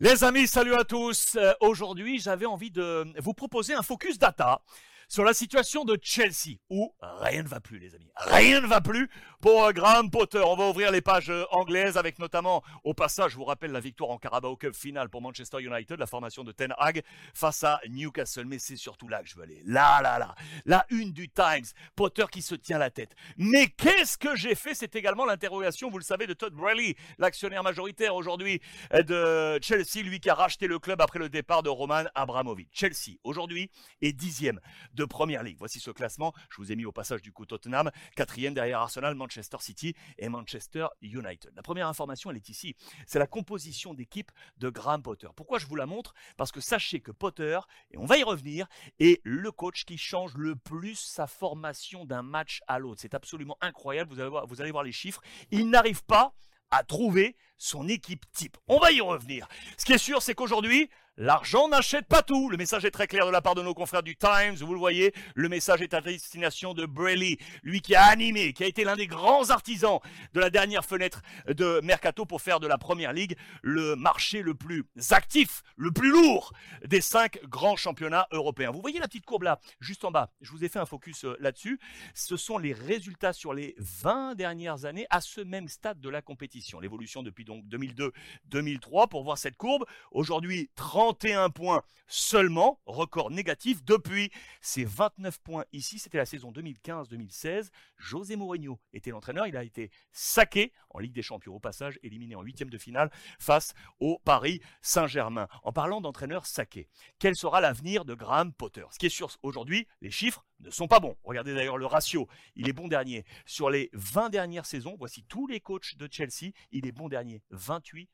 Les amis, salut à tous. Euh, Aujourd'hui, j'avais envie de vous proposer un focus data sur la situation de Chelsea, où rien ne va plus, les amis. Rien ne va plus pour euh, Graham Potter. On va ouvrir les pages euh, anglaises avec notamment, au passage, je vous rappelle la victoire en Carabao Cup finale pour Manchester United, la formation de Ten Hag face à Newcastle. Mais c'est surtout là que je veux aller. Là, là, là. La une du Times. Potter qui se tient la tête. Mais qu'est-ce que j'ai fait? C'est également l'interrogation, vous le savez, de Todd Braley, l'actionnaire majoritaire aujourd'hui euh, de Chelsea, lui qui a racheté le club après le départ de Roman Abramovich. Chelsea, aujourd'hui, est dixième de Première Ligue. Voici ce classement. Je vous ai mis au passage du coup Tottenham, quatrième derrière Arsenal, Manchester City et Manchester United. La première information, elle est ici. C'est la composition d'équipe de Graham Potter. Pourquoi je vous la montre? Parce que sachez que Potter, et on va y revenir, est le coach qui change le plus sa formation d'un match à l'autre. C'est absolument incroyable. Vous allez voir, vous allez voir les chiffres. Il n'arrive pas à trouver son équipe type. On va y revenir. Ce qui est sûr, c'est qu'aujourd'hui, L'argent n'achète pas tout. Le message est très clair de la part de nos confrères du Times. Vous le voyez, le message est à destination de Braley, lui qui a animé, qui a été l'un des grands artisans de la dernière fenêtre de Mercato pour faire de la Première Ligue le marché le plus actif, le plus lourd des cinq grands championnats européens. Vous voyez la petite courbe là, juste en bas. Je vous ai fait un focus euh, là-dessus. Ce sont les résultats sur les 20 dernières années à ce même stade de la compétition. L'évolution depuis donc 2002-2003 pour voir cette courbe. Aujourd'hui, 30 31 points seulement, record négatif depuis ces 29 points ici. C'était la saison 2015-2016. José Mourinho était l'entraîneur. Il a été saqué en Ligue des Champions au passage, éliminé en huitième de finale face au Paris Saint-Germain. En parlant d'entraîneur saqué, quel sera l'avenir de Graham Potter? Ce qui est sûr aujourd'hui, les chiffres ne sont pas bons. Regardez d'ailleurs le ratio, il est bon dernier. Sur les 20 dernières saisons, voici tous les coachs de Chelsea, il est bon dernier. 28%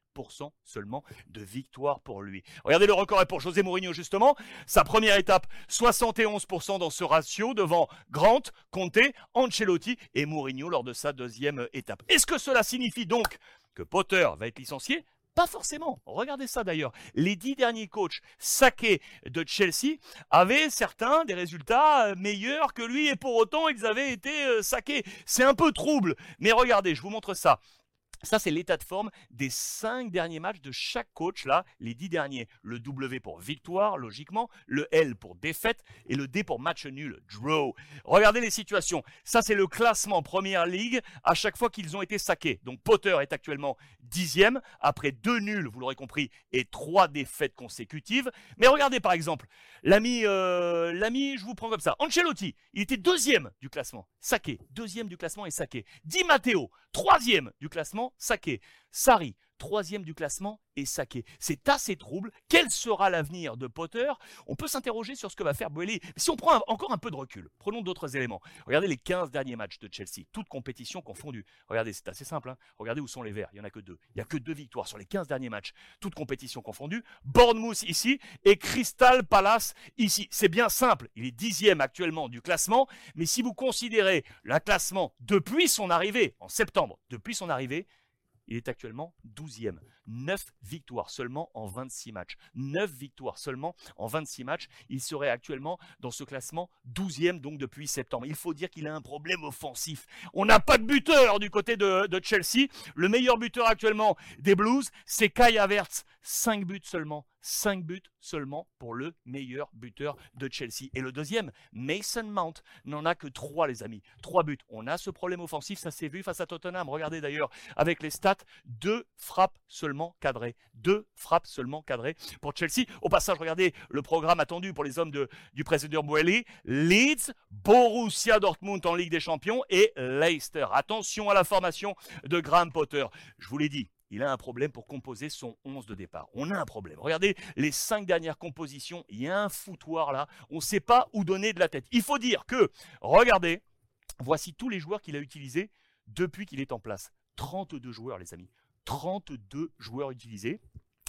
seulement de victoire pour lui. Regardez le record est pour José Mourinho justement. Sa première étape, 71% dans ce ratio devant Grant, Conte, Ancelotti et Mourinho lors de sa deuxième étape. Est-ce que cela signifie donc que Potter va être licencié? Pas forcément. Regardez ça d'ailleurs. Les dix derniers coachs saqués de Chelsea avaient certains des résultats euh, meilleurs que lui et pour autant ils avaient été euh, saqués. C'est un peu trouble. Mais regardez, je vous montre ça. Ça, c'est l'état de forme des cinq derniers matchs de chaque coach, là, les dix derniers. Le W pour victoire, logiquement, le L pour défaite et le D pour match nul, draw. Regardez les situations. Ça, c'est le classement Première Ligue à chaque fois qu'ils ont été saqués. Donc Potter est actuellement dixième, après deux nuls, vous l'aurez compris, et trois défaites consécutives. Mais regardez par exemple, l'ami, euh, l'ami, je vous prends comme ça, Ancelotti, il était deuxième du classement, saqué. Deuxième du classement et saqué. Di Matteo, troisième du classement, saqué. Sari, troisième du classement et saqué. C'est assez trouble. Quel sera l'avenir de Potter? On peut s'interroger sur ce que va faire Boehly. Si on prend encore un peu de recul, prenons d'autres éléments. Regardez les 15 derniers matchs de Chelsea, toutes compétitions confondues. Regardez, c'est assez simple. Hein. Regardez où sont les Verts. Il n'y en a que deux. Il n'y a que deux victoires sur les 15 derniers matchs, toutes compétitions confondues. Bournemouth ici et Crystal Palace ici. C'est bien simple. Il est dixième actuellement du classement. Mais si vous considérez le classement depuis son arrivée en septembre, depuis son arrivée, il est actuellement 12e. 9 victoires seulement en 26 matchs. 9 victoires seulement en 26 matchs. Il serait actuellement dans ce classement 12e donc depuis septembre. Il faut dire qu'il a un problème offensif. On n'a pas de buteur du côté de, Chelsea. Le meilleur buteur actuellement des Blues, c'est Kai Havertz. 5 buts seulement 5 buts seulement pour le meilleur buteur de Chelsea. Et le deuxième, Mason Mount, n'en a que 3 les amis. 3 buts. On a ce problème offensif, ça s'est vu face à Tottenham. Regardez d'ailleurs avec les stats, 2 frappes seulement cadrées. 2 frappes seulement cadrées pour Chelsea. Au passage, regardez le programme attendu pour les hommes de, du président Boeli. Leeds, Borussia Dortmund en Ligue des Champions et Leicester. Attention à la formation de Graham Potter. Je vous l'ai dit, il a un problème pour composer son 11 de départ. On a un problème. Regardez les cinq dernières compositions, il y a un foutoir là, on ne sait pas où donner de la tête. Il faut dire que, regardez, voici tous les joueurs qu'il a utilisés depuis qu'il est en place. 32 joueurs les amis. 32 joueurs utilisés.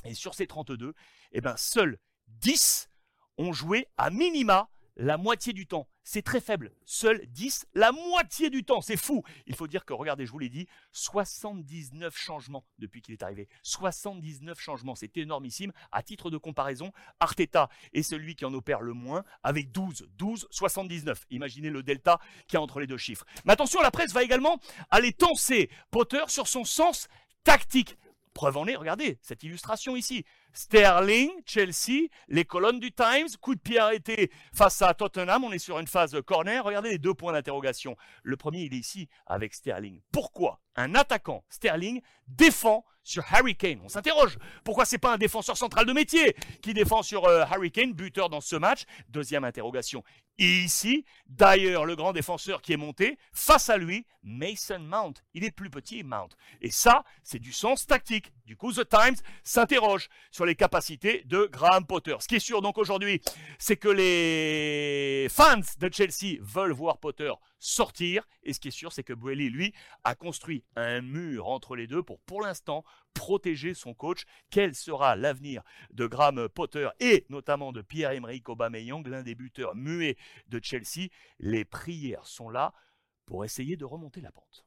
Et sur ces 32, eh ben, seuls 10 ont joué à minima la moitié du temps. C'est très faible. Seuls 10, la moitié du temps. C'est fou. Il faut dire que, regardez, je vous l'ai dit, 79 changements depuis qu'il est arrivé. 79 changements. C'est énormissime. À titre de comparaison, Arteta est celui qui en opère le moins avec 12. 12, 79. Imaginez le delta qu'il y a entre les deux chiffres. Mais attention, la presse va également aller tenser Potter sur son sens tactique. Preuve en est, regardez cette illustration ici. Sterling, Chelsea, les colonnes du Times, coup de pied arrêté face à Tottenham. On est sur une phase corner. Regardez les deux points d'interrogation. Le premier, il est ici avec Sterling. Pourquoi un attaquant, Sterling, défend sur Harry Kane? On s'interroge. Pourquoi c'est pas un défenseur central de métier qui défend sur euh, Harry Kane, buteur dans ce match? Deuxième interrogation. Ici, d'ailleurs, le grand défenseur qui est monté, face à lui, Mason Mount. Il est plus petit, Mount. Et ça, c'est du sens tactique. Du coup, The Times s'interroge sur les capacités de Graham Potter. Ce qui est sûr donc aujourd'hui, c'est que les fans de Chelsea veulent voir Potter sortir. Et ce qui est sûr, c'est que Boehly, lui, a construit un mur entre les deux pour, pour l'instant, protéger son coach. Quel sera l'avenir de Graham Potter et notamment de Pierre-Emerick Aubameyang, l'un des buteurs muets de Chelsea? Les prières sont là pour essayer de remonter la pente.